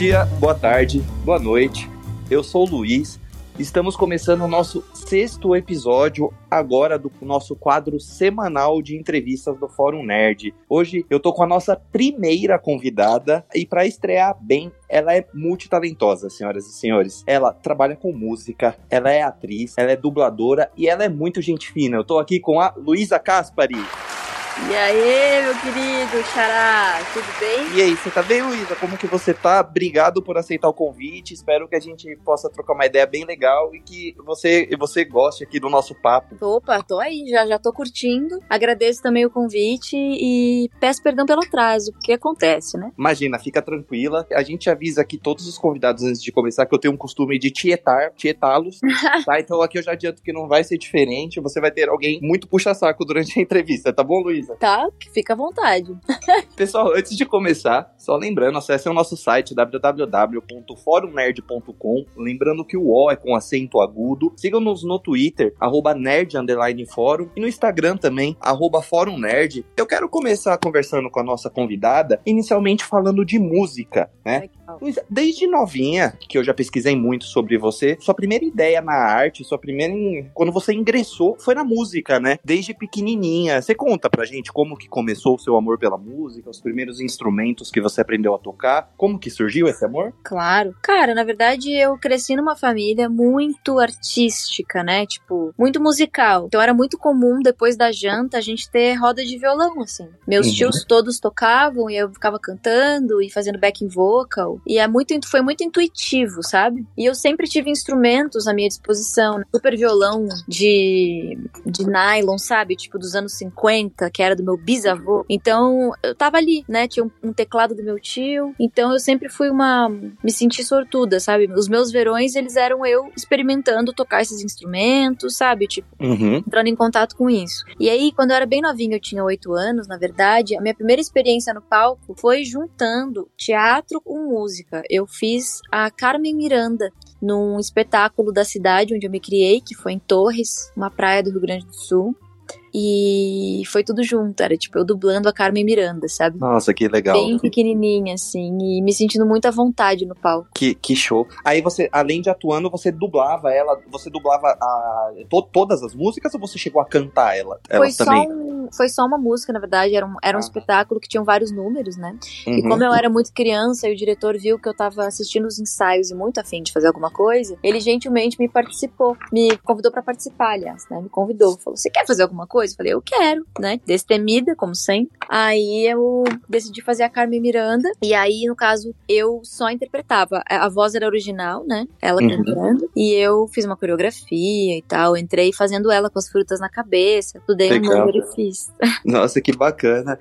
dia, boa tarde, boa noite. Eu sou o Luiz. Estamos começando o nosso sexto episódio agora do nosso quadro semanal de entrevistas do Fórum Nerd. Hoje eu tô com a nossa primeira convidada e para estrear bem, ela é multitalentosa, senhoras e senhores. Ela trabalha com música, ela é atriz, ela é dubladora e ela é muito gente fina. Eu tô aqui com a Luísa Caspari. E aí, meu querido Xará, tudo bem? E aí, você tá bem, Luísa? Como que você tá? Obrigado por aceitar o convite. Espero que a gente possa trocar uma ideia bem legal e que você, você goste aqui do nosso papo. Opa, tô aí, já, já tô curtindo. Agradeço também o convite e peço perdão pelo atraso, porque acontece, né? Imagina, fica tranquila. A gente avisa aqui todos os convidados antes de começar que eu tenho um costume de tietar, tietá-los, tá? Então aqui eu já adianto que não vai ser diferente. Você vai ter alguém muito puxa-saco durante a entrevista, tá bom, Luísa? Tá, fica à vontade. Pessoal, antes de começar, só lembrando, acessem o nosso site www.forumnerd.com. Lembrando que o O é com acento agudo. Sigam-nos no Twitter, arroba nerd e no Instagram também, arroba fórum nerd. Eu quero começar conversando com a nossa convidada, inicialmente falando de música, né? Luísa, desde novinha, que eu já pesquisei muito sobre você, sua primeira ideia na arte, sua primeira. Quando você ingressou, foi na música, né? Desde pequenininha. Você conta pra gente como que começou o seu amor pela música, os primeiros instrumentos que você aprendeu a tocar, como que surgiu esse amor? Claro. Cara, na verdade, eu cresci numa família muito artística, né? Tipo, muito musical. Então era muito comum, depois da janta, a gente ter roda de violão, assim. Meus uhum. tios todos tocavam e eu ficava cantando e fazendo backing vocal. E é muito, foi muito intuitivo, sabe? E eu sempre tive instrumentos à minha disposição. Né? Super violão de, de nylon, sabe? Tipo dos anos 50, que era do meu bisavô. Então eu tava ali, né? Tinha um, um teclado do meu tio. Então eu sempre fui uma. Me senti sortuda, sabe? Os meus verões, eles eram eu experimentando tocar esses instrumentos, sabe? Tipo, uhum. entrando em contato com isso. E aí, quando eu era bem novinha, eu tinha oito anos, na verdade, a minha primeira experiência no palco foi juntando teatro com música música. Eu fiz a Carmen Miranda num espetáculo da cidade onde eu me criei, que foi em Torres, uma praia do Rio Grande do Sul. E foi tudo junto, era tipo eu dublando a Carmen Miranda, sabe? Nossa, que legal. Bem pequenininha, assim, e me sentindo muito à vontade no palco. Que, que show. Aí você, além de atuando, você dublava ela, você dublava a, to, todas as músicas ou você chegou a cantar ela? Foi só, um, foi só uma música, na verdade, era um, era um ah. espetáculo que tinha vários números, né? Uhum. E como eu era muito criança e o diretor viu que eu tava assistindo os ensaios e muito afim de fazer alguma coisa, ele gentilmente me participou, me convidou para participar, aliás, né? Me convidou, falou: "Você quer fazer alguma coisa?" Coisa. Falei, eu quero, né? Destemida, como sempre. Aí eu decidi fazer a Carmen Miranda. E aí, no caso, eu só interpretava. A voz era original, né? Ela uhum. cantando. E eu fiz uma coreografia e tal. Entrei fazendo ela com as frutas na cabeça. Estudei um número e fiz. Nossa, que bacana.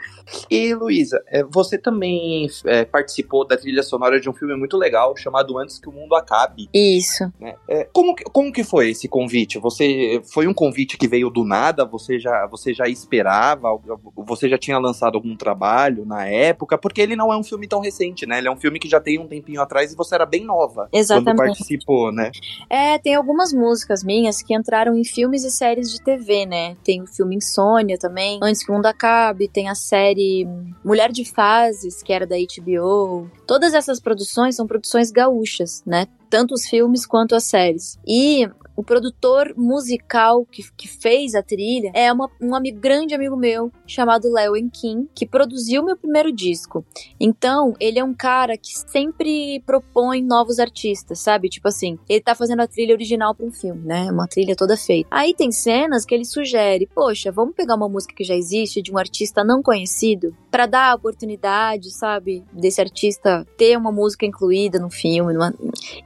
E, Luísa, é, você também é, participou da trilha sonora de um filme muito legal chamado Antes que o Mundo Acabe. Isso. É, como, como que foi esse convite? Você foi um convite que veio do nada? Você já já, você já esperava? Você já tinha lançado algum trabalho na época? Porque ele não é um filme tão recente, né? Ele é um filme que já tem um tempinho atrás e você era bem nova Exatamente. quando participou, né? É, tem algumas músicas minhas que entraram em filmes e séries de TV, né? Tem o filme Insônia também, Antes que o Mundo Acabe, tem a série Mulher de Fases, que era da HBO. Todas essas produções são produções gaúchas, né? tanto os filmes quanto as séries. E o produtor musical que, que fez a trilha é uma, um amigo, grande amigo meu chamado Léo Enkin, que produziu meu primeiro disco. Então, ele é um cara que sempre propõe novos artistas, sabe? Tipo assim, ele tá fazendo a trilha original para um filme, né? Uma trilha toda feita. Aí tem cenas que ele sugere, poxa, vamos pegar uma música que já existe de um artista não conhecido para dar a oportunidade, sabe, desse artista ter uma música incluída no filme, numa...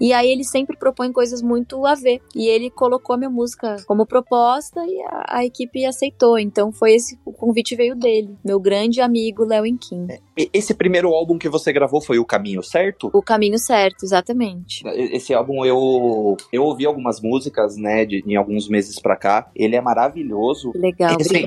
e aí ele sempre propõe coisas muito a ver. E ele colocou minha música como proposta e a, a equipe aceitou. Então foi esse o convite veio dele, meu grande amigo Léo Enquim. É, esse primeiro álbum que você gravou foi O Caminho Certo? O Caminho Certo, exatamente. Esse álbum eu eu ouvi algumas músicas, né, de, em alguns meses pra cá. Ele é maravilhoso. Legal, assim,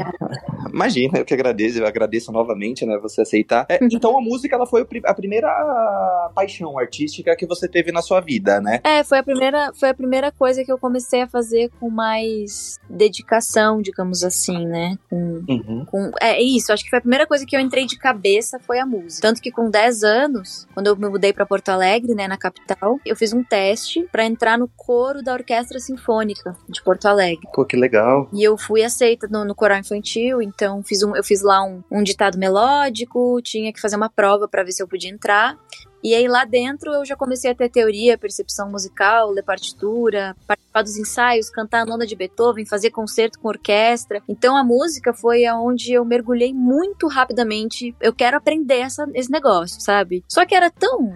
Imagina, eu que agradeço, eu agradeço novamente, né, você aceitar. É, então a música ela foi a primeira paixão artística que você teve na sua vida, né? É, foi a primeira, foi a primeira coisa que eu comecei a fazer com mais dedicação, digamos assim, né? Com, uhum. Com, é isso, acho que foi a primeira coisa que eu entrei de cabeça foi a música. Tanto que com 10 anos, quando eu me mudei para Porto Alegre, né, na capital, eu fiz um teste para entrar no coro da Orquestra Sinfônica de Porto Alegre. Pô, que legal. E eu fui aceita no, no coral infantil, então fiz um, eu fiz lá um, um ditado melódico, tinha que fazer uma prova para ver se eu podia entrar. E aí lá dentro eu já comecei a ter teoria, percepção musical, ler partitura, participar dos ensaios, cantar a nona de Beethoven, fazer concerto com orquestra. Então a música foi aonde eu mergulhei muito rapidamente. Eu quero aprender essa, esse negócio, sabe? Só que era tão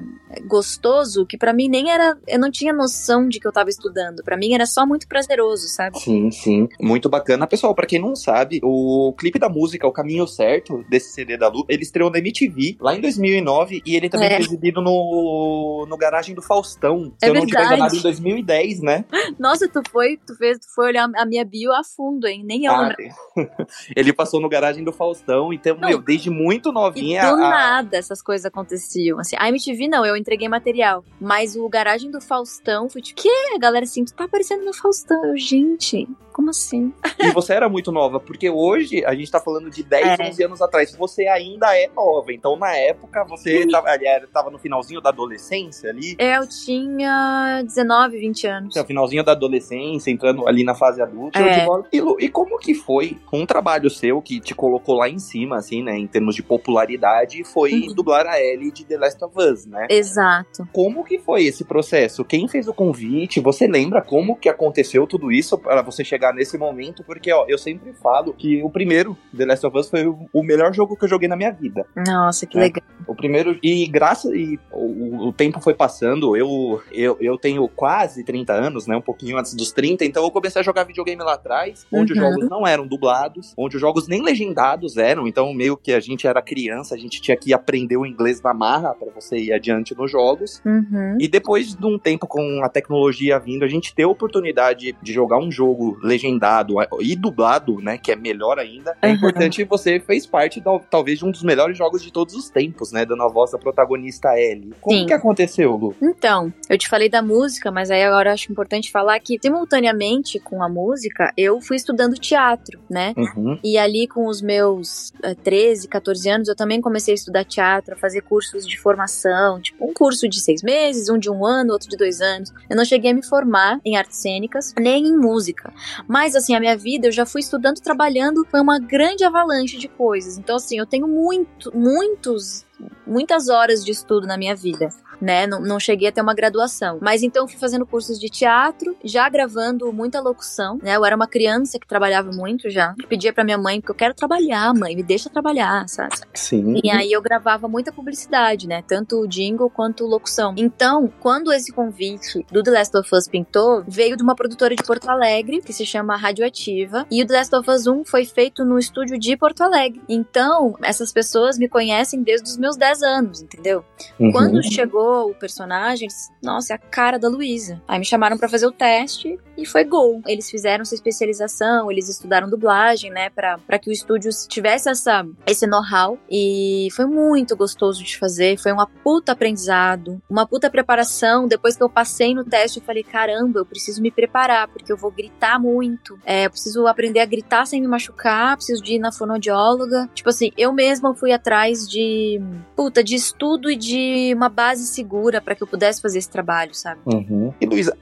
gostoso que para mim nem era, eu não tinha noção de que eu tava estudando. Para mim era só muito prazeroso, sabe? Sim, sim. Muito bacana. Pessoal, para quem não sabe, o clipe da música O Caminho Certo desse CD da Lu, ele estreou na MTV lá em 2009 e ele também é. foi exibido no, no garagem do Faustão. Se é eu não tiver enganado, em 2010, né? Nossa, tu foi, tu fez, tu foi olhar a minha bio a fundo, hein? Nem eu ah, Ele passou no garagem do Faustão, então, não, meu, desde muito novinha. do a... nada essas coisas aconteciam. Assim, a MTV não, eu entreguei material. Mas o garagem do Faustão foi tipo, que? A galera assim, tu tá aparecendo no Faustão. Eu, gente, como assim? E você era muito nova, porque hoje a gente tá falando de 10, é. 11 anos atrás. Você ainda é nova. Então, na época, você tava, tava no finalzinho da adolescência ali. Eu tinha 19, 20 anos. É, o finalzinho da adolescência, entrando ali na fase adulta. É. E, e como que foi um trabalho seu que te colocou lá em cima, assim, né? Em termos de popularidade, foi uhum. dublar a Ellie de The Last of Us, né? Exato. Como que foi esse processo? Quem fez o convite? Você lembra como que aconteceu tudo isso para você chegar nesse momento? Porque, ó, eu sempre falo que o primeiro The Last of Us foi o melhor jogo que eu joguei na minha vida. Nossa, que né? legal. O primeiro, e graças, e o, o, tempo foi passando, eu, eu, eu tenho quase 30 anos, né? Um pouquinho antes dos 30, então eu comecei a jogar videogame lá atrás, onde uhum. os jogos não eram dublados, onde os jogos nem legendados eram, então meio que a gente era criança, a gente tinha que aprender o inglês na marra para você ir adiante nos jogos. Uhum. E depois de um tempo com a tecnologia vindo, a gente ter a oportunidade de jogar um jogo legendado e dublado, né? Que é melhor ainda. É importante você fez parte, talvez, de um dos melhores jogos de todos os tempos, né? Dando a voz da protagonista Ellie. Como Sim. que aconteceu, Lu? Então, eu te falei da música, mas aí agora eu acho importante falar que, simultaneamente com a música, eu fui estudando teatro, né? Uhum. E ali com os meus uh, 13, 14 anos, eu também comecei a estudar teatro, a fazer cursos de formação, tipo um curso de seis meses, um de um ano, outro de dois anos. Eu não cheguei a me formar em artes cênicas, nem em música. Mas, assim, a minha vida, eu já fui estudando, trabalhando, foi uma grande avalanche de coisas. Então, assim, eu tenho muito, muitos muitas horas de estudo na minha vida né? Não, não cheguei a ter uma graduação. Mas então fui fazendo cursos de teatro, já gravando muita locução, né? Eu era uma criança que trabalhava muito já. Eu pedia pra minha mãe, porque eu quero trabalhar, mãe, me deixa trabalhar, sabe? Sim. E aí eu gravava muita publicidade, né? Tanto o jingle quanto locução. Então, quando esse convite do The Last of Us pintou, veio de uma produtora de Porto Alegre, que se chama Radioativa, e o The Last of Us 1 foi feito no estúdio de Porto Alegre. Então, essas pessoas me conhecem desde os meus 10 anos, entendeu? Uhum. Quando chegou o personagem, nossa, é a cara da Luísa. Aí me chamaram para fazer o teste e foi gol. Eles fizeram sua especialização, eles estudaram dublagem, né, para que o estúdio tivesse essa, esse know-how. E foi muito gostoso de fazer, foi uma puta aprendizado, uma puta preparação. Depois que eu passei no teste, eu falei: caramba, eu preciso me preparar, porque eu vou gritar muito. É, eu preciso aprender a gritar sem me machucar, preciso de ir na fonoaudióloga. Tipo assim, eu mesma fui atrás de, puta, de estudo e de uma base segura para que eu pudesse fazer esse trabalho, sabe? Uhum. E Luísa,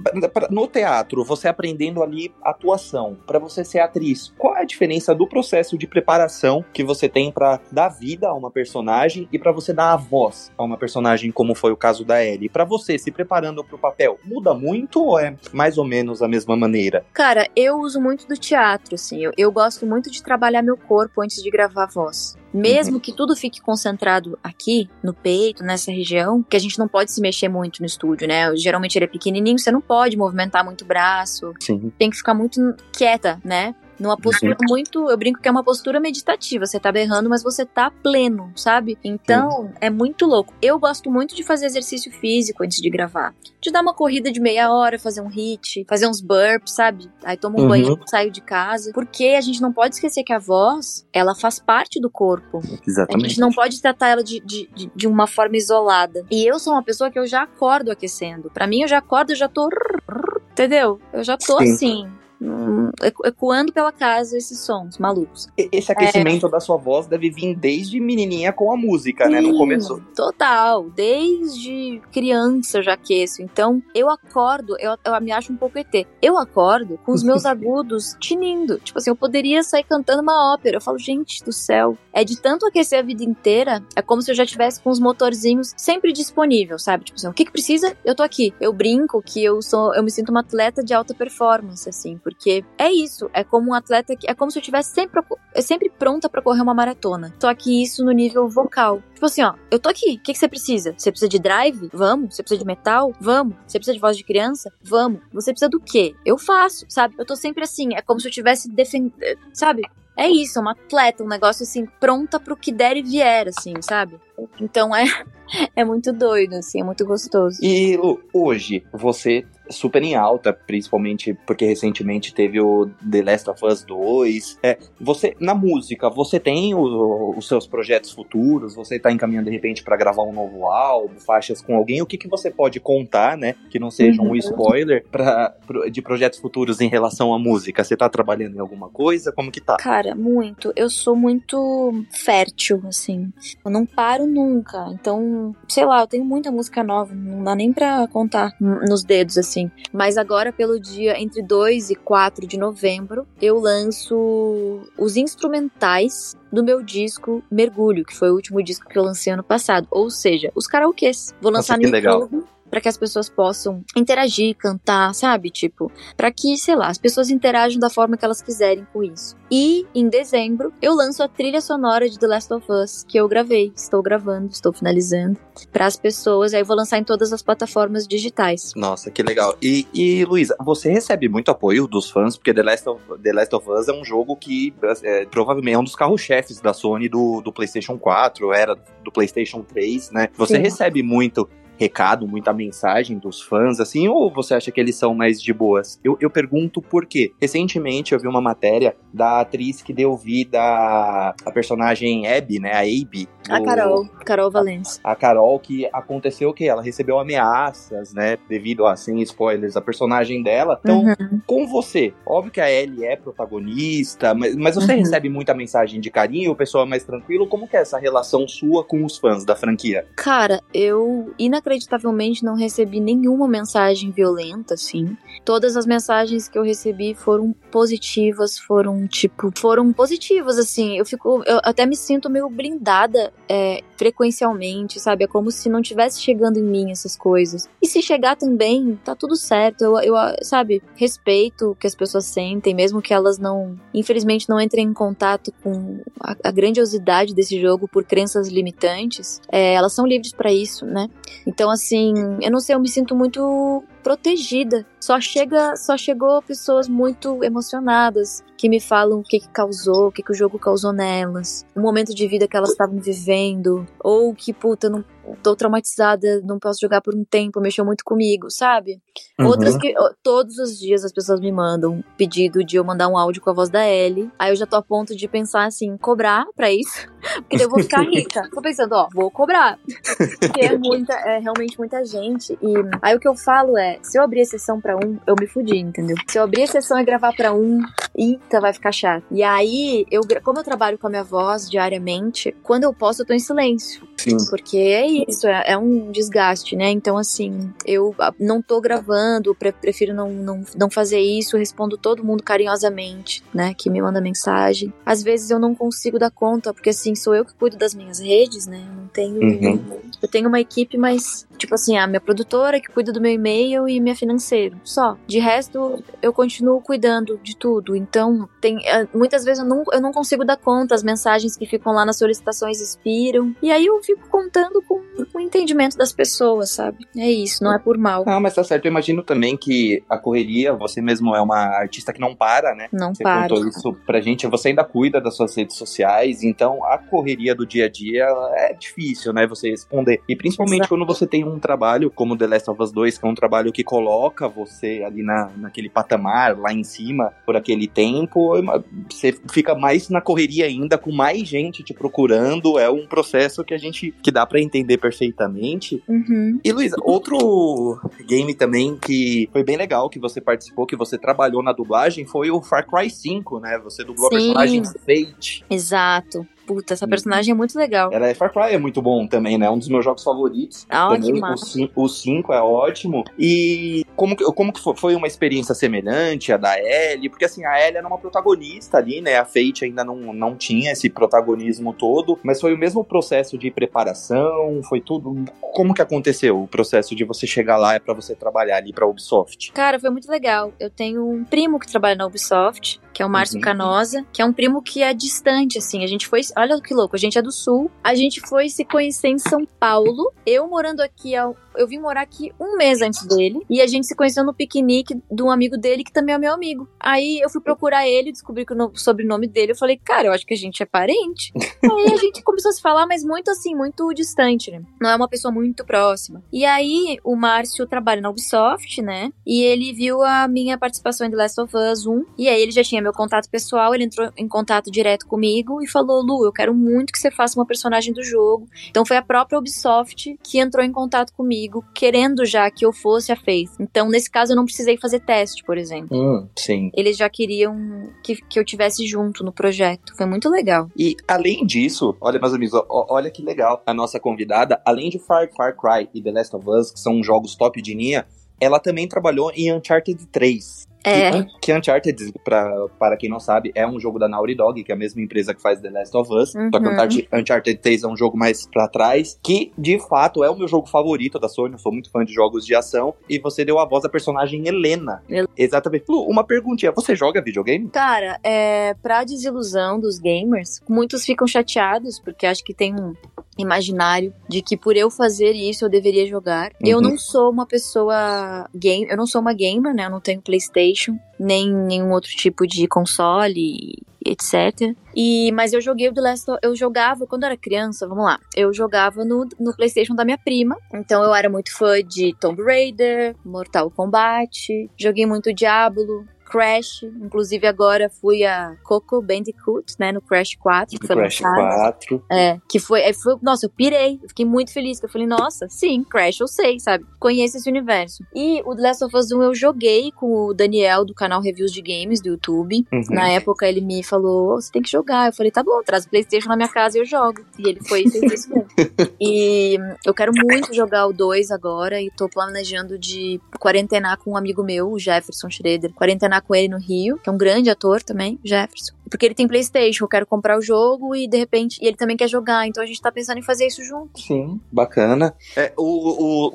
no teatro, você aprendendo ali atuação, para você ser atriz, qual é a diferença do processo de preparação que você tem para dar vida a uma personagem e para você dar a voz a uma personagem, como foi o caso da Ellie? Para você se preparando para o papel, muda muito ou é mais ou menos a mesma maneira? Cara, eu uso muito do teatro, assim. Eu, eu gosto muito de trabalhar meu corpo antes de gravar a voz. Mesmo uhum. que tudo fique concentrado aqui, no peito, nessa região, que a gente não pode se mexer muito no estúdio, né? Geralmente ele é pequenininho, você não pode movimentar muito o braço. Sim. Tem que ficar muito quieta, né? Numa postura Sim. muito. Eu brinco que é uma postura meditativa. Você tá berrando, mas você tá pleno, sabe? Então, Sim. é muito louco. Eu gosto muito de fazer exercício físico antes de gravar. De dar uma corrida de meia hora, fazer um hit, fazer uns burps, sabe? Aí tomo um uhum. banho, saio de casa. Porque a gente não pode esquecer que a voz, ela faz parte do corpo. Exatamente. A gente não pode tratar ela de, de, de, de uma forma isolada. E eu sou uma pessoa que eu já acordo aquecendo. Para mim, eu já acordo, eu já tô. Entendeu? Eu já tô Sim. assim ecoando pela casa esses sons malucos. Esse aquecimento é... da sua voz deve vir desde menininha com a música, Sim, né? Não começou. Total. Desde criança eu já aqueço. Então, eu acordo, eu, eu me acho um pouco ET. Eu acordo com os meus agudos tinindo. Tipo assim, eu poderia sair cantando uma ópera. Eu falo, gente do céu. É de tanto aquecer a vida inteira, é como se eu já tivesse com os motorzinhos sempre disponível, sabe? Tipo assim, o que que precisa? Eu tô aqui. Eu brinco que eu sou, eu me sinto uma atleta de alta performance, assim, porque é isso. É como um atleta que, é como se eu tivesse sempre, sempre pronta para correr uma maratona. Só que isso no nível vocal. Tipo assim, ó, eu tô aqui. O que, que você precisa? Você precisa de drive? Vamos. Você precisa de metal? Vamos. Você precisa de voz de criança? Vamos. Você precisa do quê? Eu faço, sabe? Eu tô sempre assim. É como se eu tivesse defendendo. Sabe? É isso, é uma atleta, um negócio assim, pronta pro que der e vier, assim, sabe? Então é, é muito doido, assim, é muito gostoso. E hoje, você super em alta, principalmente porque recentemente teve o The Last of Us 2. É, você, na música, você tem o, os seus projetos futuros? Você está encaminhando de repente para gravar um novo álbum, faixas com alguém? O que, que você pode contar, né? Que não seja um uhum. spoiler pra, de projetos futuros em relação à música? Você está trabalhando em alguma coisa? Como que tá? Cara, muito. Eu sou muito fértil, assim. Eu não paro nunca. Então, sei lá, eu tenho muita música nova. Não dá nem pra contar nos dedos, assim assim. Mas agora, pelo dia entre 2 e 4 de novembro, eu lanço os instrumentais do meu disco Mergulho, que foi o último disco que eu lancei ano passado. Ou seja, os karaokês. Vou lançar Nossa, no YouTube. Legal para que as pessoas possam interagir, cantar, sabe? Tipo, para que, sei lá, as pessoas interajam da forma que elas quiserem com isso. E em dezembro eu lanço a trilha sonora de The Last of Us que eu gravei, estou gravando, estou finalizando para as pessoas. Aí eu vou lançar em todas as plataformas digitais. Nossa, que legal. E, e Luísa, você recebe muito apoio dos fãs porque The Last of, The Last of Us é um jogo que é, provavelmente é um dos carros-chefes da Sony do, do PlayStation 4, era do PlayStation 3, né? Você Sim. recebe muito recado, muita mensagem dos fãs, assim, ou você acha que eles são mais de boas? Eu, eu pergunto por quê. Recentemente eu vi uma matéria da atriz que deu vida à personagem Abby, né? A Abby. A Carol, Carol Valence. A, a Carol, que aconteceu o quê? Ela recebeu ameaças, né? Devido a, sem spoilers, a personagem dela. Então, uhum. com você, óbvio que a Ellie é protagonista, mas, mas você uhum. recebe muita mensagem de carinho, o pessoal é mais tranquilo. Como que é essa relação sua com os fãs da franquia? Cara, eu inacreditavelmente inacreditavelmente não recebi nenhuma mensagem violenta, assim. Todas as mensagens que eu recebi foram positivas, foram, tipo, foram positivas, assim. Eu fico, eu até me sinto meio blindada é, frequencialmente, sabe? É como se não tivesse chegando em mim essas coisas. E se chegar também, tá tudo certo. Eu, eu sabe, respeito o que as pessoas sentem, mesmo que elas não, infelizmente, não entrem em contato com a, a grandiosidade desse jogo por crenças limitantes. É, elas são livres para isso, né? Então, assim, eu não sei, eu me sinto muito protegida. Só chega, só chegou pessoas muito emocionadas que me falam o que, que causou, o que, que o jogo causou nelas, o momento de vida que elas estavam vivendo, ou que puta, não tô traumatizada, não posso jogar por um tempo, mexeu muito comigo, sabe? Uhum. Outras que todos os dias as pessoas me mandam pedido de eu mandar um áudio com a voz da Ellie. Aí eu já tô a ponto de pensar assim, cobrar pra isso, porque eu vou ficar rica. tô pensando, ó, vou cobrar. Porque é muita, é realmente muita gente. E aí o que eu falo é, se eu abrir a sessão pra um, eu me fudi, entendeu? Se eu abrir a sessão e gravar pra um, eita, vai ficar chato. E aí, eu, como eu trabalho com a minha voz diariamente, quando eu posso, eu tô em silêncio. Sim. Porque é isso, é, é, um desgaste, né? Então, assim, eu ah, não tô gravando, pre prefiro não, não, não fazer isso, respondo todo mundo carinhosamente, né? Que me manda mensagem. Às vezes eu não consigo dar conta, porque assim, sou eu que cuido das minhas redes, né? Eu não tenho. Uhum. Eu tenho uma equipe, mas, tipo assim, a minha produtora que cuida do meu e-mail e minha financeiro. Só. De resto, eu continuo cuidando de tudo. Então, tem. Eh, muitas vezes eu não, eu não consigo dar conta, as mensagens que ficam lá nas solicitações expiram. E aí eu fico contando com o entendimento das pessoas, sabe? É isso, não é por mal. Ah, mas tá certo. Eu imagino também que a correria, você mesmo é uma artista que não para, né? Não você para. Você contou isso pra gente. Você ainda cuida das suas redes sociais, então a correria do dia a dia é difícil, né? Você responder. E principalmente Exato. quando você tem um trabalho como The Last of Us 2, que é um trabalho que coloca você ali na, naquele patamar, lá em cima, por aquele tempo, você fica mais na correria ainda, com mais gente te procurando. É um processo que a gente que dá para entender perfeitamente. Uhum. E Luísa, outro game também que foi bem legal que você participou, que você trabalhou na dublagem, foi o Far Cry 5, né? Você dublou Sim. a personagem Fate. Exato. Puta, essa Uhum. personagem é muito legal. Ela é Far Cry é muito bom também, né? Um dos meus jogos favoritos. Ah, também, que o massa. 5 o 5 é ótimo. E como que, como que foi? Uma experiência semelhante à da Ellie? Porque assim, a Ellie era uma protagonista ali, né? A Fate ainda não, não tinha esse protagonismo todo, mas foi o mesmo processo de preparação, foi tudo. Como que aconteceu o processo de você chegar lá e pra você trabalhar ali pra Ubisoft? Cara, foi muito legal. Eu tenho um primo que trabalha na Ubisoft, que é o Márcio Uhum. Canosa, que é um primo que é distante, assim. A gente foi. Olha que louco, a gente é do sul. A gente foi se conhecer em São Paulo. Eu morando aqui, ao- eu vim morar aqui um mês antes dele. E a gente se conheceu no piquenique de um amigo dele, que também é meu amigo. Aí eu fui procurar ele, descobri que o no- sobrenome dele. Eu falei, cara, eu acho que a gente é parente. Aí a gente começou a se falar, mas muito assim, muito distante, né? Não é uma pessoa muito próxima. E aí, o Márcio trabalha na Ubisoft, né? E ele viu a minha participação em The Last of Us 1. E aí ele já tinha meu contato pessoal, ele entrou em contato direto comigo e falou: Lu, eu quero muito que você faça uma personagem do jogo. Então foi a própria Ubisoft que entrou em contato comigo, querendo já que eu fosse a Faith. Então, nesse caso, eu não precisei fazer teste, por exemplo. Hum, sim. Eles já queriam que, que eu tivesse junto no projeto. Foi muito legal. E além disso, olha, meus amigos, ó, olha que legal. A nossa convidada, além de Far, Far Cry e The Last of Us, que são jogos top de linha, ela também trabalhou em Uncharted 3. É. Que, que Uncharted, pra, para quem não sabe, é um jogo da Naughty Dog, que é a mesma empresa que faz The Last of Us. Só que Uhum. Uncharted, Uncharted 3 é um jogo mais pra trás, que de fato é o meu jogo favorito da Sony. Eu sou muito fã de jogos de ação. E você deu a voz da personagem Helena. Hel- Exatamente. Lu, uma perguntinha: você joga videogame? Cara, é, pra desilusão dos gamers, muitos ficam chateados porque acho que tem um imaginário de que por eu fazer isso eu deveria jogar. Eu Uhum. não sou uma pessoa game, eu não sou uma gamer, né? Eu não tenho PlayStation, nem nenhum outro tipo de console, etc. E mas eu joguei o The Last of, eu jogava quando era criança, vamos lá. Eu jogava no, no PlayStation da minha prima. Então eu era muito fã de Tomb Raider, Mortal Kombat, joguei muito Diablo, Crash, inclusive agora fui a Coco Bandicoot, né, no Crash 4, que foi Crash lançado. 4. É, que foi, foi, nossa, eu pirei, eu fiquei muito feliz, que eu falei, nossa, sim, Crash eu sei, sabe? Conheço esse universo. E o The Last of Us 1 eu joguei com o Daniel do canal Reviews de Games do YouTube. Uhum. Na época ele me falou, "Ô, você tem que jogar. Eu falei, tá bom, traz o Playstation na minha casa e eu jogo. E ele foi e fez isso mesmo. e eu quero muito jogar o 2 agora e tô planejando de quarentenar com um amigo meu, o Jefferson Schroeder. Quarentenar com ele no Rio, que é um grande ator também, Jefferson. Porque ele tem Playstation, eu quero comprar o jogo e de repente, e ele também quer jogar, então a gente tá pensando em fazer isso junto. Sim, bacana. É, o-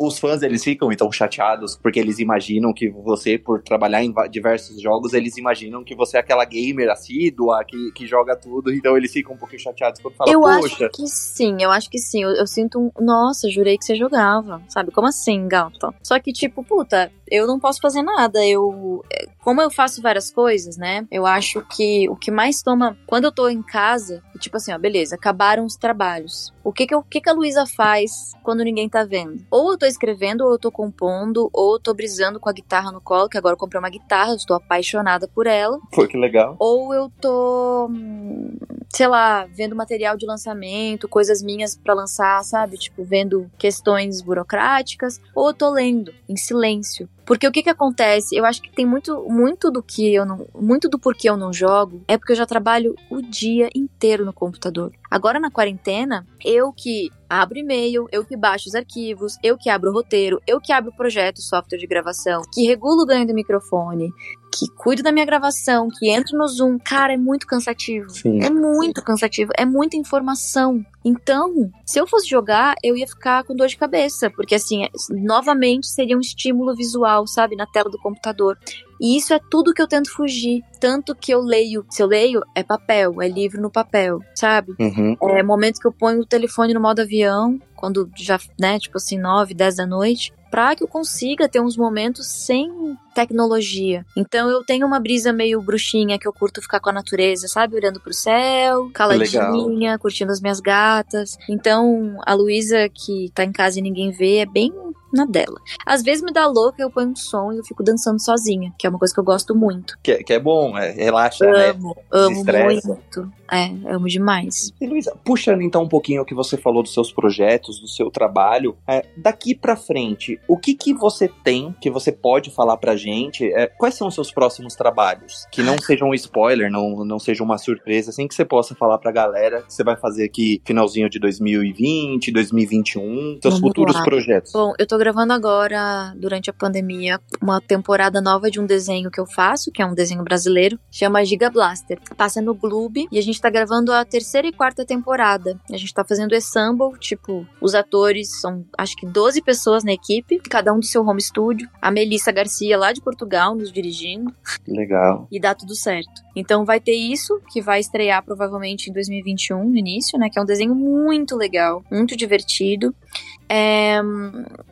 o- os fãs, eles ficam então chateados porque eles imaginam que você, por trabalhar em diversos jogos, eles imaginam que você é aquela gamer assídua, que, que joga tudo, então eles ficam um pouquinho chateados quando falam, eu poxa, acho que sim, eu acho que sim. Eu, eu sinto um. Nossa, jurei que você jogava. Sabe? Como assim, gato? Só que, tipo, puta, eu não posso fazer nada. Eu. é, Como eu faço várias coisas, né? Eu acho que o que mais toma. Quando eu tô em casa, tipo assim, ó, beleza, acabaram os trabalhos. O que que, eu, o que, que a Luísa faz quando ninguém tá vendo? Ou eu tô escrevendo, ou eu tô compondo, ou eu tô brisando com a guitarra no colo, que agora eu comprei uma guitarra, eu estou apaixonada por ela pô, que legal. ou eu tô, hum, sei lá, vendo material de lançamento, coisas minhas pra lançar, sabe? Tipo, vendo questões burocráticas, ou eu tô lendo em silêncio. Porque o que que acontece? Eu acho que tem muito, muito do que eu não, muito do porquê eu não jogo é porque eu já trabalho o dia inteiro no computador. Agora na quarentena, eu que abro e-mail, eu que baixo os arquivos, eu que abro o roteiro, eu que abro o projeto, software de gravação, que regulo o ganho do microfone, que cuido da minha gravação, que entro no Zoom, cara, é muito cansativo. Sim. É muito cansativo, é muita informação. Então, se eu fosse jogar, eu ia ficar com dor de cabeça, porque assim, novamente seria um estímulo visual, sabe, na tela do computador. E isso é tudo que eu tento fugir. Tanto que eu leio, se eu leio, é papel, é livro no papel, sabe? Uhum. É momentos que eu ponho o telefone no modo avião, quando já, né, tipo assim, 9, 10 da noite, pra que eu consiga ter uns momentos sem tecnologia. Então eu tenho uma brisa meio bruxinha que eu curto ficar com a natureza, sabe? Olhando pro céu, caladinha, curtindo as minhas gatas. Então a Luísa, que tá em casa e ninguém vê, é bem na dela. Às vezes me dá louca, eu ponho um som e eu fico dançando sozinha, que é uma coisa que eu gosto muito. Que, que é bom, é, relaxa, amo, né? Amo muito. É, amo demais. E Luísa, puxando então um pouquinho o que você falou dos seus projetos, do seu trabalho, é, daqui para frente, o que que você tem que você pode falar pra gente? É, quais são os seus próximos trabalhos? Que não sejam um spoiler, não, não seja uma surpresa, assim que você possa falar pra galera que você vai fazer aqui finalzinho de 2020, 2021, seus Vamos futuros lá. projetos. Bom, eu tô gravando agora, durante a pandemia, uma temporada nova de um desenho que eu faço, que é um desenho brasileiro, chama Giga Blaster. Passa no Gloob e a gente tá gravando a terceira e quarta temporada. A gente tá fazendo ensemble, tipo, os atores são acho que 12 pessoas na equipe, cada um do seu home studio. A Melissa Garcia, lá de Portugal, nos dirigindo, Legal. e dá tudo certo. Então vai ter isso, que vai estrear provavelmente em 2021, no início, né? Que é um desenho muito legal, muito divertido. É,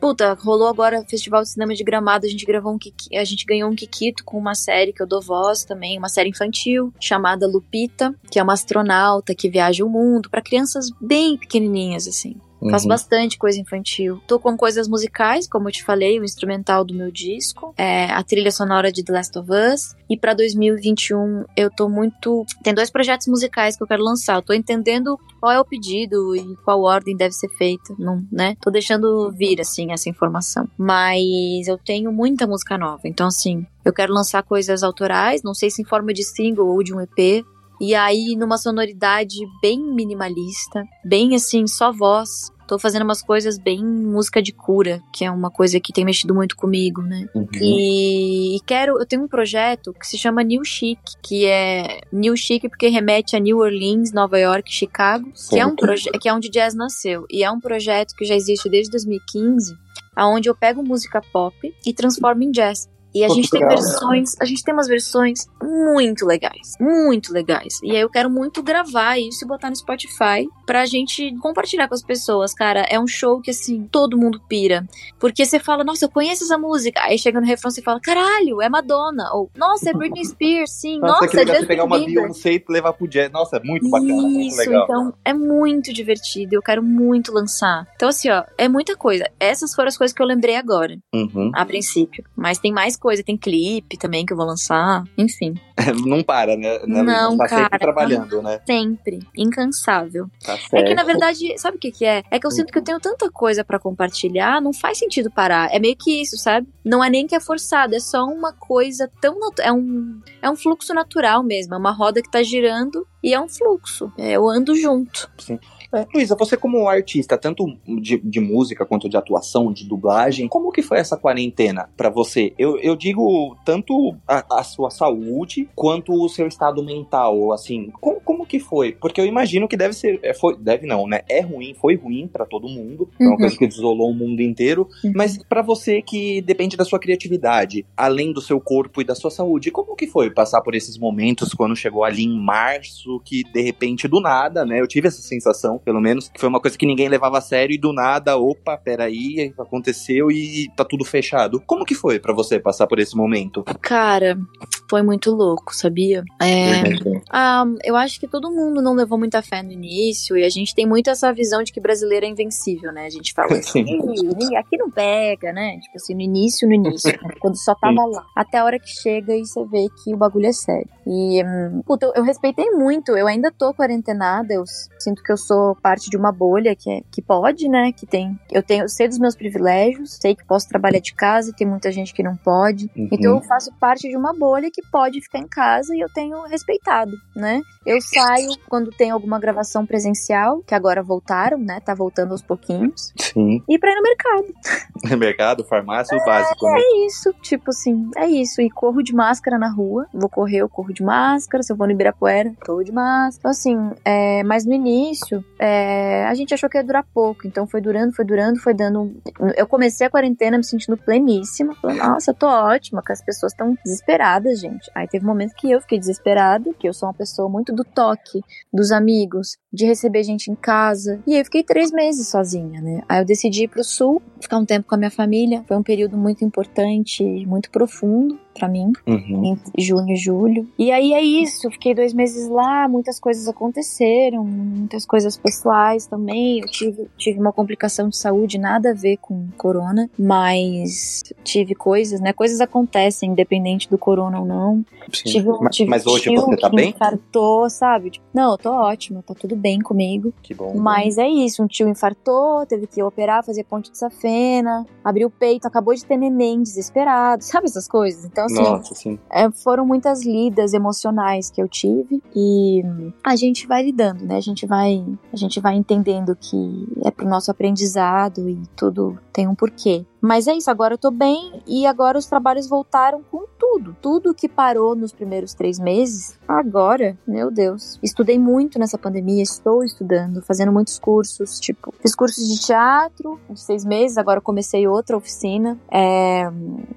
puta, rolou agora o Festival de Cinema de Gramado, a gente gravou um Kiki- a gente ganhou um Kikito com uma série que eu dou voz também, uma série infantil chamada Lupita, que é uma astronauta que viaja o mundo para crianças bem pequenininhas assim. Faço Uhum. bastante coisa infantil. Tô com coisas musicais, como eu te falei, o instrumental do meu disco, é, a trilha sonora de The Last of Us. E pra 2021 eu tô muito. Tem dois projetos musicais que eu quero lançar. Eu tô entendendo qual é o pedido e qual ordem deve ser feita, não, né? Tô deixando vir, assim, essa informação. Mas eu tenho muita música nova. Então, assim, eu quero lançar coisas autorais, não sei se em forma de single ou de um EP. E aí, numa sonoridade bem minimalista, bem assim, só voz. Tô fazendo umas coisas bem música de cura, que é uma coisa que tem mexido muito comigo, né? Uhum. E, e quero, eu tenho um projeto que se chama New Chic, que é New Chic porque remete a New Orleans, Nova York, Chicago, que é um que é onde jazz nasceu. E é um projeto que já existe desde 2015, aonde eu pego música pop e transformo em jazz. E a gente tem legal. versões, a gente tem umas versões muito legais, muito legais. E aí eu quero muito gravar isso e botar no Spotify pra gente compartilhar com as pessoas, cara. É um show que assim, todo mundo pira. Porque você fala, nossa, eu conheço essa música. Aí chega no refrão e fala, caralho, é Madonna. Ou, nossa, é Britney Spears, sim. Nossa, Nossa, que é legal você Justin pegar uma. Beyoncé e levar pro jazz. Nossa, é muito bacana, muito Isso, legal. então é muito divertido. Eu quero muito lançar. Então, assim, ó, é muita coisa. Essas foram as coisas que eu lembrei agora, Uhum. a princípio. Mas tem mais coisa, tem clipe também que eu vou lançar. Enfim, Não para, né? né, Não, tá sempre cara, trabalhando, né? sempre. Incansável. Tá certo. É que, na verdade, sabe o que, que é? É que eu sinto que eu tenho tanta coisa pra compartilhar, não faz sentido parar. É meio que isso, sabe? Não é nem que é forçado, é só uma coisa tão. É um, é um fluxo natural mesmo. É uma roda que tá girando e é um fluxo. É, eu ando junto. É, Luísa, você como artista, tanto de, de música quanto de atuação, de dublagem, como que foi essa quarentena pra você? Eu, eu digo tanto a, a sua saúde quanto o seu estado mental, assim, como, como que foi? Porque eu imagino que deve ser, é, foi, deve não, né? É ruim, foi ruim pra todo mundo, é uma Uhum. coisa que desolou o mundo inteiro, Uhum. mas pra você que depende da sua criatividade, além do seu corpo e da sua saúde, como que foi passar por esses momentos quando chegou ali em março, que de repente do nada, né? Eu tive essa sensação, pelo menos, que foi uma coisa que ninguém levava a sério e do nada, opa, peraí, aconteceu e tá tudo fechado. Como que foi pra você passar por esse momento? Cara, foi muito louco, sabia? É. Ah, eu acho que todo mundo não levou muita fé no início e a gente tem muito essa visão de que brasileiro é invencível, né? A gente fala assim, Sim. "Ih, aqui não pega, né? Tipo assim, no início, no início, né? quando só tava lá. Até a hora que chega e você vê que o bagulho é sério. E, hum, puta, eu, eu respeitei muito, eu ainda tô quarentenada, eu sinto que eu sou parte de uma bolha que, é, que pode, né? Que tem. Eu tenho, eu sei dos meus privilégios, sei que posso trabalhar de casa, tem muita gente que não pode. Uhum. Então eu faço parte de uma bolha que pode ficar em casa e eu tenho respeitado, né? Eu saio quando tem alguma gravação presencial, que agora voltaram, né? Tá voltando aos pouquinhos. Sim. E pra ir no mercado. Mercado, farmácia, o básico, né? É isso, tipo assim, é isso. E corro de máscara na rua. Vou correr, eu corro de máscara. Se eu vou no Ibirapuera, tô de máscara. Então, assim, é, mas no início, é, a gente achou que ia durar pouco. Então foi durando, foi durando, foi dando. Eu comecei a quarentena me sentindo pleníssima. Falando, nossa, tô ótima, que as pessoas estão desesperadas, gente. Aí teve um momento que eu fiquei desesperada, que eu sou uma pessoa muito do toque, dos amigos, de receber gente em casa. E eu fiquei três meses sozinha, né? Aí eu decidi ir pro sul, ficar um tempo com a minha família. Foi um período muito importante, muito profundo. Para mim, uhum. em junho e julho. E aí é isso, fiquei dois meses lá, muitas coisas aconteceram, muitas coisas pessoais também. Eu tive, tive uma complicação de saúde, nada a ver com corona, mas tive coisas, né? Coisas acontecem, independente do corona ou não. Sim. Tive, mas, tive mas hoje você tá bem? Infartou, sabe? Tipo, não, eu tô ótima, tá tudo bem comigo. Que bom. Mas é isso, um tio infartou, teve que operar, fazer ponte de safena, abriu o peito, acabou de ter neném desesperado, sabe essas coisas? Então, assim, Nossa, sim. É, foram muitas lidas emocionais que eu tive e a gente vai lidando, né? A gente vai, a gente vai entendendo que é pro nosso aprendizado e tudo tem um porquê. Mas é isso, agora eu tô bem e agora os trabalhos voltaram com tudo. Tudo que parou nos primeiros três meses, agora, meu Deus. Estudei muito nessa pandemia, estou estudando, fazendo muitos cursos, tipo, fiz cursos de teatro de seis meses, agora comecei outra oficina. É,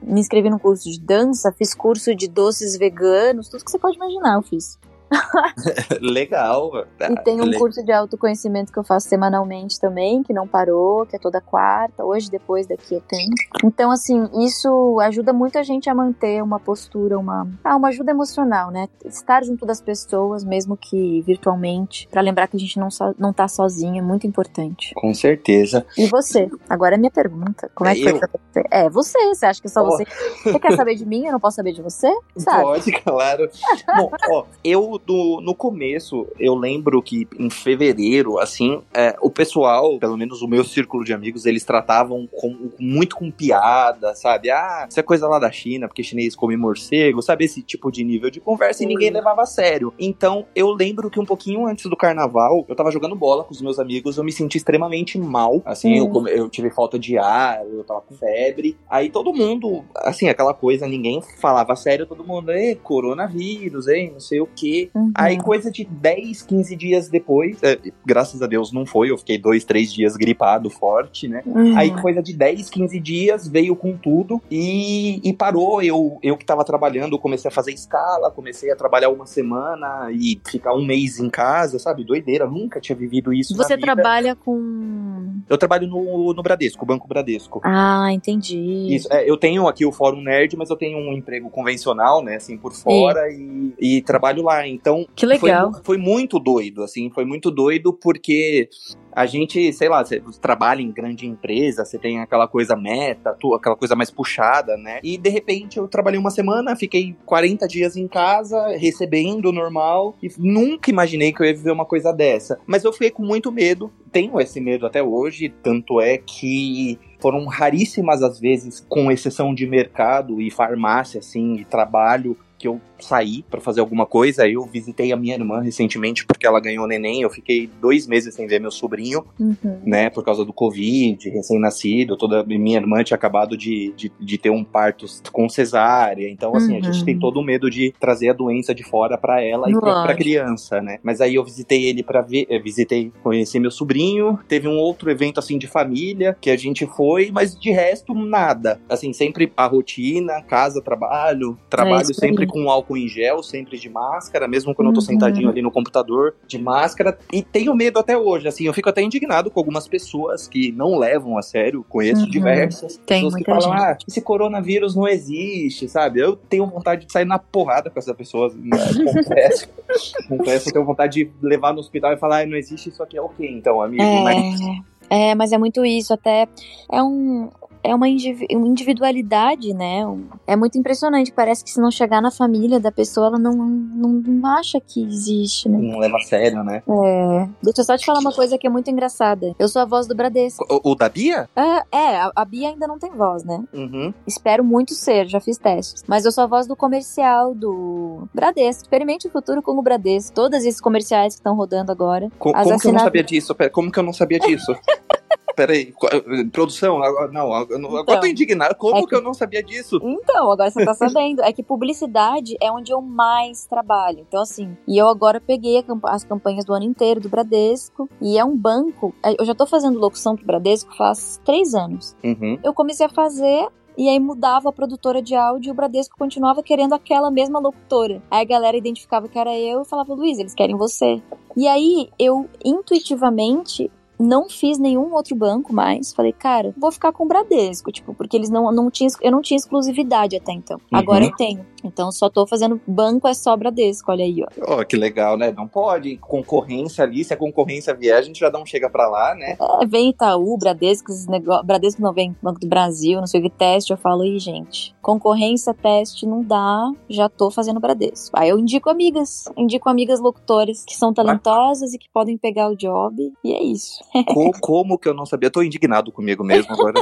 me inscrevi num curso de dança, fiz curso de doces veganos, tudo que você pode imaginar eu fiz. Legal. E tem um curso de autoconhecimento que eu faço semanalmente também, que não parou, que é toda quarta. Hoje, depois daqui eu tenho. Então, assim, isso ajuda muito a gente a manter uma postura, uma, ah, uma ajuda emocional, né? Estar junto das pessoas, mesmo que virtualmente, para lembrar que a gente não, so, não tá sozinho, é muito importante. Com certeza. E você? Agora é minha pergunta. Como é que eu? foi pra você? É, você. Você acha que é só oh. você? Você quer saber de mim? Eu não posso saber de você? Sabe? Pode, claro. Bom, ó, eu no, no começo, eu lembro que em fevereiro, assim, é, o pessoal, pelo menos o meu círculo de amigos, eles tratavam com, muito com piada, sabe? Ah, isso é coisa lá da China, porque chinês come morcego, sabe? Esse tipo de nível de conversa e ninguém levava a sério. Então, eu lembro que um pouquinho antes do carnaval, eu tava jogando bola com os meus amigos, eu me senti extremamente mal, assim, eu, eu tive falta de ar, eu tava com febre. Aí todo mundo, assim, aquela coisa, ninguém falava sério, todo mundo, ei, coronavírus, ei, não sei o Uhum. Aí, coisa de 10, 15 dias depois, é, graças a Deus não foi, eu fiquei dois, três dias gripado forte, né? Uhum. Aí, coisa de 10, 15 dias, veio com tudo e, e parou. Eu, eu que tava trabalhando, comecei a fazer escala, comecei a trabalhar uma semana e ficar um mês em casa, sabe? Doideira, nunca tinha vivido isso. Você trabalha com. Eu trabalho no, no Bradesco, Banco Bradesco. Ah, entendi. Isso, é, eu tenho aqui o Fórum Nerd, mas eu tenho um emprego convencional, né? Assim, por fora e, e trabalho lá. Então, que legal. Foi, foi, muito doido, assim, foi muito doido porque a gente, sei lá, você trabalha em grande empresa, você tem aquela coisa meta, aquela coisa mais puxada, né? E de repente eu trabalhei uma semana, fiquei 40 dias em casa, recebendo normal, e nunca imaginei que eu ia viver uma coisa dessa. Mas eu fiquei com muito medo, tenho esse medo até hoje, tanto é que foram raríssimas as vezes, com exceção de mercado e farmácia, assim, e trabalho, que eu saí para fazer alguma coisa. Eu visitei a minha irmã recentemente porque ela ganhou neném. Eu fiquei dois meses sem ver meu sobrinho, uhum. né, por causa do Covid, recém-nascido. Toda minha irmã tinha acabado de, de, de, ter um parto com cesárea. Então, assim, uhum. a gente tem uhum. todo o medo de trazer a doença de fora para ela e pra, pra, criança, né? Mas aí eu visitei ele para ver, eh, visitei, conheci meu sobrinho. Teve um outro evento assim de família que a gente foi, mas de resto nada. Assim, sempre a rotina, casa, trabalho, trabalho é sempre com álcool em gel, sempre de máscara, mesmo quando uhum. eu tô uhum. sentadinho ali no computador, de máscara. E tenho medo até hoje, assim, eu fico até indignado com algumas pessoas que não levam a sério, conheço uhum. diversas Tem pessoas que falam, gente. ah, esse coronavírus não existe, sabe? Eu tenho vontade de sair na porrada com essas pessoas, né? confesso. confesso, eu tenho vontade de levar no hospital e falar, ah, não existe isso aqui, é ok, então, amigo, é... mas... É, mas é muito isso, até é um, é uma individualidade, né? É muito impressionante. Parece que se não chegar na família da pessoa, ela não, não, não acha que existe, né? Não leva a sério, né? É. Deixa eu só te falar uma coisa que é muito engraçada. Eu sou a voz do Bradesco. O, o da Bia? É, é a, a, Bia ainda não tem voz, né? Uhum. Espero muito ser, já fiz testes. Mas eu sou a voz do comercial do Bradesco. Experimente o futuro com o Bradesco. Todos esses comerciais que estão rodando agora. Co como que eu não sabia disso? Como que eu não sabia disso? Peraí, produção, não, agora então, eu tô indignado. Como é que... que... eu não sabia disso? Então, agora você tá sabendo. é que publicidade é onde eu mais trabalho. Então, assim, e eu agora peguei as campanhas do ano inteiro do Bradesco, e é um banco. É, eu já tô fazendo locução pro Bradesco faz três anos. Uhum. Eu comecei a fazer e aí mudava a produtora de áudio e o Bradesco continuava querendo aquela mesma locutora. Aí a galera identificava que era eu e falava, Luiz, eles querem você. E aí eu intuitivamente não fiz nenhum outro banco mais. Falei, cara, vou ficar com o Bradesco, tipo, porque eles não, não tinham, eu não tinha exclusividade até então. Uhum. Agora eu tenho. Então só tô fazendo banco é só Bradesco, olha aí, ó. Oh, que legal, né? Não pode. Concorrência ali, se a concorrência vier, a gente já não chega pra lá, né? É, vem Itaú, Bradesco, negócio, Bradesco não vem Banco do Brasil, não sei o que, teste, eu falo, aí, gente, concorrência, teste, não dá, já tô fazendo Bradesco. Aí eu indico amigas, indico amigas locutoras que são talentosas e que podem pegar o job, e é isso. Como, como que eu não sabia? Eu tô indignado comigo mesmo agora.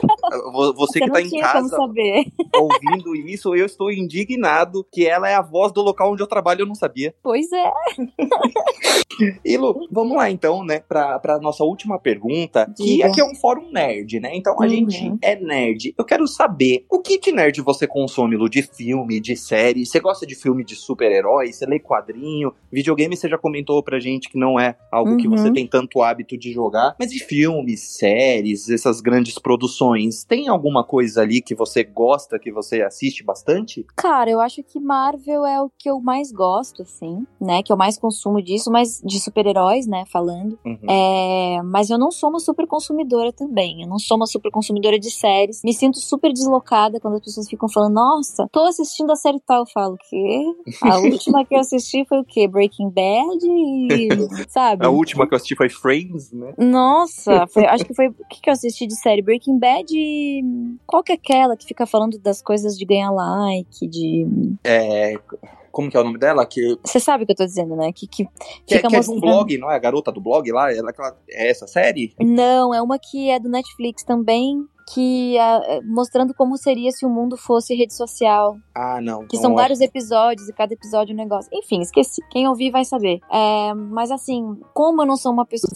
Você, Você que tá em casa ouvindo isso, eu estou indignado que ela é a voz do local onde eu trabalho, eu não sabia. Pois é. e Lu, vamos lá então, né, pra, pra nossa última pergunta, que aqui é um fórum nerd, né? Então a uhum. gente é nerd. Eu quero saber, o que de nerd você consome, Lu? De filme, de série? Você gosta de filme de super-herói? Você lê quadrinho? Videogame você já comentou pra gente que não é algo uhum. que você uhum. tem tanto hábito de jogar. Mas de filmes, séries, essas grandes produções, tem alguma coisa ali que você gosta, que você assiste bastante? Cara, eu acho que Marvel é o que eu mais gosto, assim, né? Que eu mais consumo disso, mas de super-heróis, né? Falando. Uhum. É, mas eu não sou uma super consumidora também. Eu não sou uma super consumidora de séries. Me sinto super deslocada quando as pessoas ficam falando, nossa, tô assistindo a série tal. Eu falo, o quê? A última que eu assisti foi o quê? Breaking Bad e. sabe? A última que eu assisti foi Friends, né? Nossa, foi, acho que foi. O que, que eu assisti de série? Breaking Bad e. Qual que é aquela que fica falando das coisas de ganhar like, de. É. Como que é o nome dela? Que... Você sabe o que eu tô dizendo, né? Que, que, que, fica é, que mostrando... é de um blog, não é? A garota do blog lá? Ela, é essa série? Não, é uma que é do Netflix também, que uh, mostrando como seria se o mundo fosse rede social. Ah, não. Que são vários episódios e cada episódio é um negócio. Enfim, esqueci. Quem ouvir vai saber. É, mas assim, como eu não sou uma pessoa,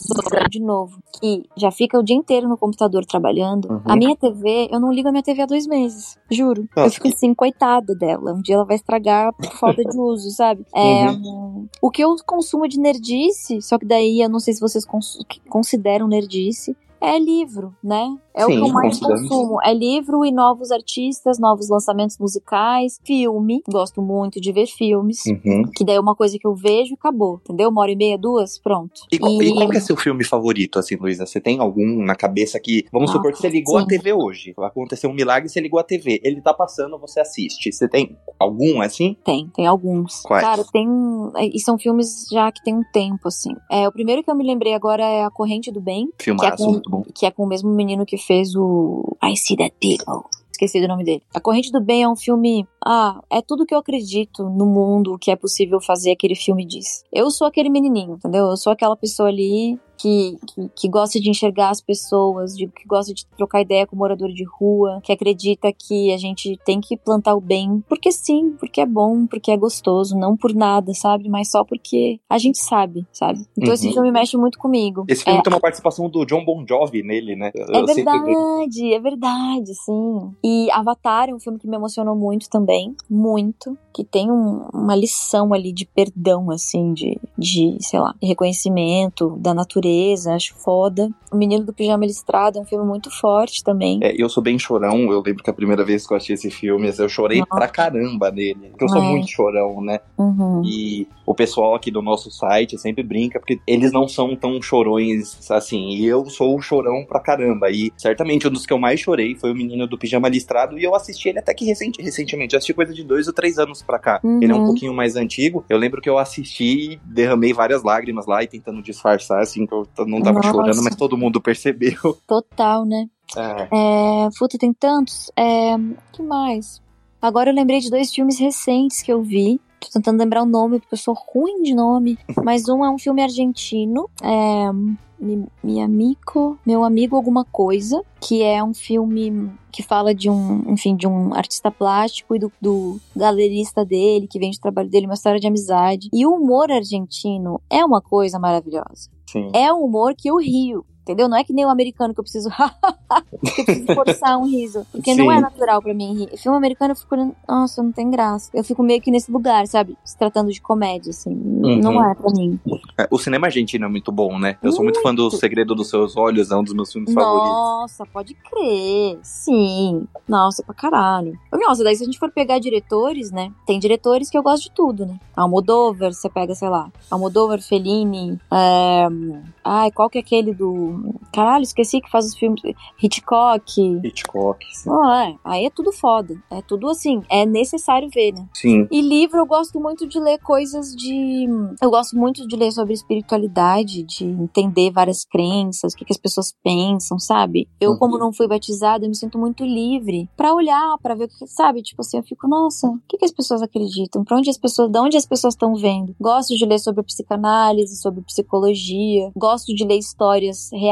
de novo, que já fica o dia inteiro no computador trabalhando, uhum. a minha TV, eu não ligo a minha TV há dois meses. Juro. Nossa. Eu fico assim, coitada dela. Um dia ela vai estragar por falta de uso, sabe? É, uhum. O que eu consumo de nerdice, só que daí eu não sei se vocês cons consideram nerdice, é livro, né? É Sim, o que eu mais consumo. É livro e novos artistas, novos lançamentos musicais, filme. Gosto muito de ver filmes. Uhum. Que daí é uma coisa que eu vejo e acabou. Entendeu? Uma hora e meia, duas, pronto. E, e... e qual é seu filme favorito, assim, Luísa? Você tem algum na cabeça que. Vamos ah, supor que você ligou sim. a TV hoje. Vai acontecer um milagre e você ligou a TV. Ele tá passando, você assiste. Você tem algum assim? Tem, tem alguns. Quais? Cara, tem. É, e são filmes já que tem um tempo, assim. É, o primeiro que eu me lembrei agora é A Corrente do Bem. Filmaço, que é com, muito bom. Que é com o mesmo menino que fez o I See That People. Esqueci do nome dele. A Corrente do Bem é um filme. Ah, é tudo que eu acredito no mundo que é possível fazer, aquele filme diz. Eu sou aquele menininho, entendeu? Eu sou aquela pessoa ali que, que, que, gosta de enxergar as pessoas, de, que gosta de trocar ideia com o morador de rua, que acredita que a gente tem que plantar o bem, porque sim, porque é bom, porque é gostoso, não por nada, sabe? Mas só porque a gente sabe, sabe? Então uhum. esse filme mexe muito comigo. Esse filme é, tem uma participação do John Bon Jovi nele, né? Eu é verdade, é verdade, sim. E Avatar é um filme que me emocionou muito também, muito, que tem um, uma lição ali de perdão, assim, de, de, sei lá, reconhecimento da natureza acho foda. O Menino do Pijama Listrado é um filme muito forte também. É, eu sou bem chorão, eu lembro que a primeira vez que eu assisti esse filme, eu chorei Nossa. pra caramba nele. Porque eu sou é. muito chorão, né? Uhum. E o pessoal aqui do nosso site sempre brinca, porque eles não são tão chorões assim. E eu sou o chorão pra caramba. E certamente um dos que eu mais chorei foi o Menino do Pijama Listrado. E eu assisti ele até que recente, recentemente. Eu assisti coisa de dois ou três anos pra cá. Uhum. Ele é um pouquinho mais antigo. Eu lembro que eu assisti e derramei várias lágrimas lá e tentando disfarçar, assim, que eu não tava Nossa. chorando, mas todo mundo percebeu. Total, né? É. é puta, tem tantos. É, que mais? Agora eu lembrei de dois filmes recentes que eu vi. Tô tentando lembrar o nome, porque eu sou ruim de nome. Mas um é um filme argentino. É. Mi, amigo, meu amigo alguma coisa, que é um filme que fala de um, enfim, de um artista plástico e do, do galerista dele, que vende o trabalho dele, uma história de amizade. E o humor argentino é uma coisa maravilhosa. Sim. É um humor que eu rio. Entendeu? Não é que nem o americano que eu preciso. que eu preciso forçar um riso. Porque Sim. não é natural para mim rir. Filme americano eu fico olhando. Nossa, não tem graça. Eu fico meio que nesse lugar, sabe? Se tratando de comédia, assim. Uhum. Não é pra mim. É, o cinema argentino é muito bom, né? Eu muito. sou muito fã do Segredo dos Seus Olhos, é um dos meus filmes Nossa, favoritos. Nossa, pode crer. Sim. Nossa, pra caralho. Nossa, daí se a gente for pegar diretores, né? Tem diretores que eu gosto de tudo, né? Almodóvar, você pega, sei lá, Almodóvar, Fellini, é... ai, qual que é aquele do... Caralho, esqueci que faz os filmes... Hitchcock. Hitchcock, sim. Oh, é. Aí é tudo foda. É tudo assim, é necessário ver, né? Sim. E livro eu gosto muito de ler coisas de... Eu gosto muito de ler sobre espiritualidade, de entender várias crenças, o que, que as pessoas pensam, sabe? Eu, Uhum. como não fui batizada, eu me sinto muito livre pra olhar, pra ver o que, sabe? Tipo assim, eu fico, nossa, o que, que as pessoas acreditam? Pra onde as pessoas, de onde as pessoas estão vendo? Gosto de ler sobre psicanálise, sobre psicologia, gosto de ler histórias reais,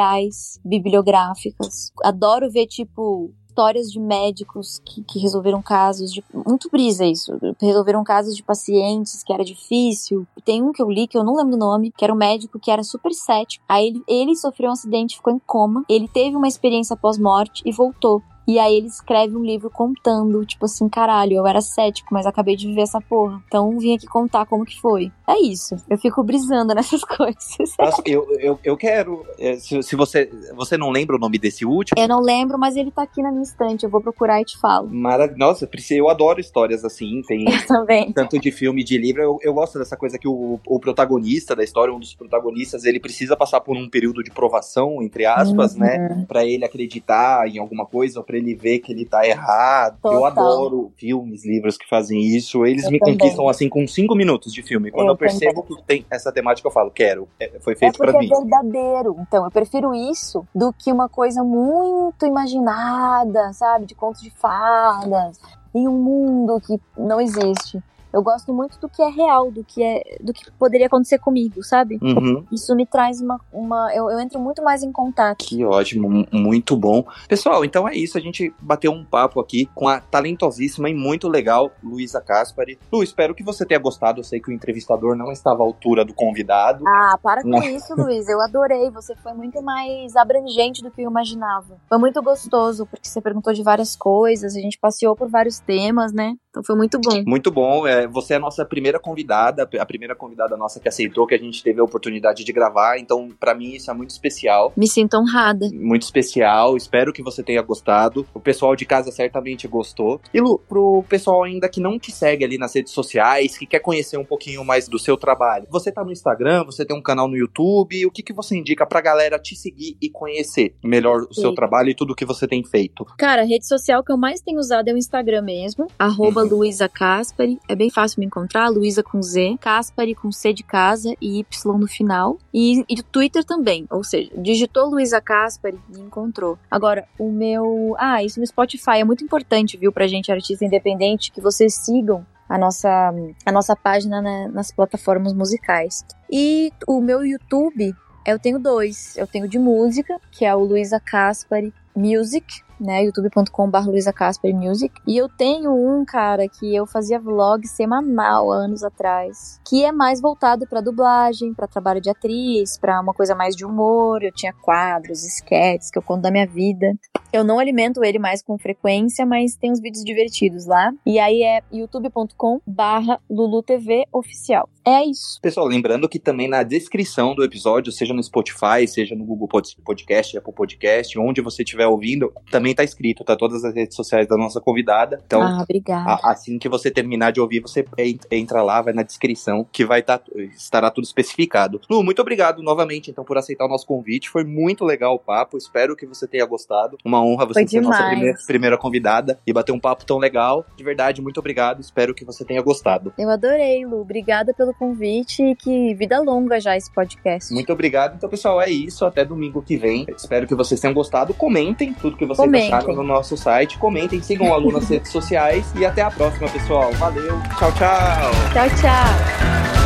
bibliográficas. Adoro ver, tipo, histórias de médicos que, que resolveram casos de. Muito brisa isso. Resolveram casos de pacientes que era difícil. Tem um que eu li, que eu não lembro o nome, que era um médico que era super cético. Aí ele, ele sofreu um acidente, ficou em coma. Ele teve uma experiência pós-morte e voltou. E aí ele escreve um livro contando, tipo assim, caralho, eu era cético, mas acabei de viver essa porra. Então vim aqui contar como que foi. É isso. Eu fico brisando nessas coisas. Nossa, eu, eu, eu quero. é, Se, se você. Você não lembra o nome desse último? Eu não lembro, mas ele tá aqui na minha estante. Eu vou procurar e te falo. Nossa, eu adoro histórias assim. Tem Eu também. tanto de filme de livro. Eu, eu gosto dessa coisa que o, o protagonista da história, um dos protagonistas, ele precisa passar por um período de provação, entre aspas, Uhum. né? Pra ele acreditar em alguma coisa, ou pra ele ver que ele tá errado. Eu Total. adoro filmes, livros que fazem isso. Eles Eu me também. conquistam assim com cinco minutos de filme. Quando eu, Eu percebo que tem essa temática, eu falo, quero. É, foi É feito pra porque mim. é verdadeiro. Então, eu prefiro isso do que uma coisa muito imaginada, sabe? De contos de fadas, em um mundo que não existe. Eu gosto muito do que é real, do que é, do que poderia acontecer comigo, sabe? Uhum. Isso me traz uma, uma eu, eu entro muito mais em contato. Que ótimo, mu- muito bom. Pessoal, então é isso. A gente bateu um papo aqui com a talentosíssima e muito legal Luísa Caspari. Lu, espero que você tenha gostado. Eu sei que o entrevistador não estava à altura do convidado. Ah, para com isso, Luiz. Eu adorei. Você foi muito mais abrangente do que eu imaginava. Foi muito gostoso, porque você perguntou de várias coisas, a gente passeou por vários temas, né? Então foi muito bom. Muito bom. É, você é a nossa primeira convidada, a primeira convidada nossa que aceitou, que a gente teve a oportunidade de gravar. Então, pra mim, isso é muito especial. Me sinto honrada. Muito especial. Espero que você tenha gostado. O pessoal de casa certamente gostou. E Lu, pro pessoal ainda que não te segue ali nas redes sociais, que quer conhecer um pouquinho mais do seu trabalho, você tá no Instagram, você tem um canal no YouTube. O que, que você indica pra galera te seguir e conhecer melhor o seu Sim. trabalho e tudo que você tem feito? Cara, a rede social que eu mais tenho usado é o Instagram mesmo, arroba Uhum. Luísa Caspari. É bem fácil me encontrar, Luísa com Z, Caspari com C de casa e Y no final. E, e Twitter também, ou seja, digitou Luísa Caspari e encontrou. Agora, o meu... Ah, isso no Spotify é muito importante, viu, pra gente artista independente, que vocês sigam a nossa, a nossa página na- nas plataformas musicais. E o meu YouTube, eu tenho dois. Eu tenho de música, que é o Luísa Caspari Music, né, youtube.com.br Luísa Caspari Music. E eu tenho um, cara, que eu fazia vlog semanal há anos atrás, que é mais voltado pra dublagem, pra trabalho de atriz, pra uma coisa mais de humor. Eu tinha quadros, sketches que eu conto da minha vida. Eu não alimento ele mais com frequência, mas tem uns vídeos divertidos lá. E aí é youtube.com barra LuluTV oficial. É isso. Pessoal, lembrando que também na descrição do episódio, seja no Spotify, seja no Google Pod- Podcast, Apple Podcast, onde você estiver ouvindo, também tá escrito, tá todas as redes sociais da nossa convidada. Então, ah, obrigada. a- assim que você terminar de ouvir, você en- entra lá, vai na descrição, que vai tá, estará tudo especificado. Lu, muito obrigado novamente, então, por aceitar o nosso convite. Foi muito legal o papo. Espero que você tenha gostado. Uma honra você Foi ser nossa demais. primeira, primeira convidada e bater um papo tão legal. De verdade, muito obrigado. Espero que você tenha gostado. Eu adorei, Lu. Obrigada pelo convite e que vida longa já esse podcast. Muito obrigado. Então, pessoal, é isso. Até domingo que vem. Espero que vocês tenham gostado. Comentem tudo que vocês Comentem. acharam no nosso site. Comentem, sigam o Alu nas redes sociais. E até a próxima, pessoal. Valeu. Tchau, tchau. Tchau, tchau.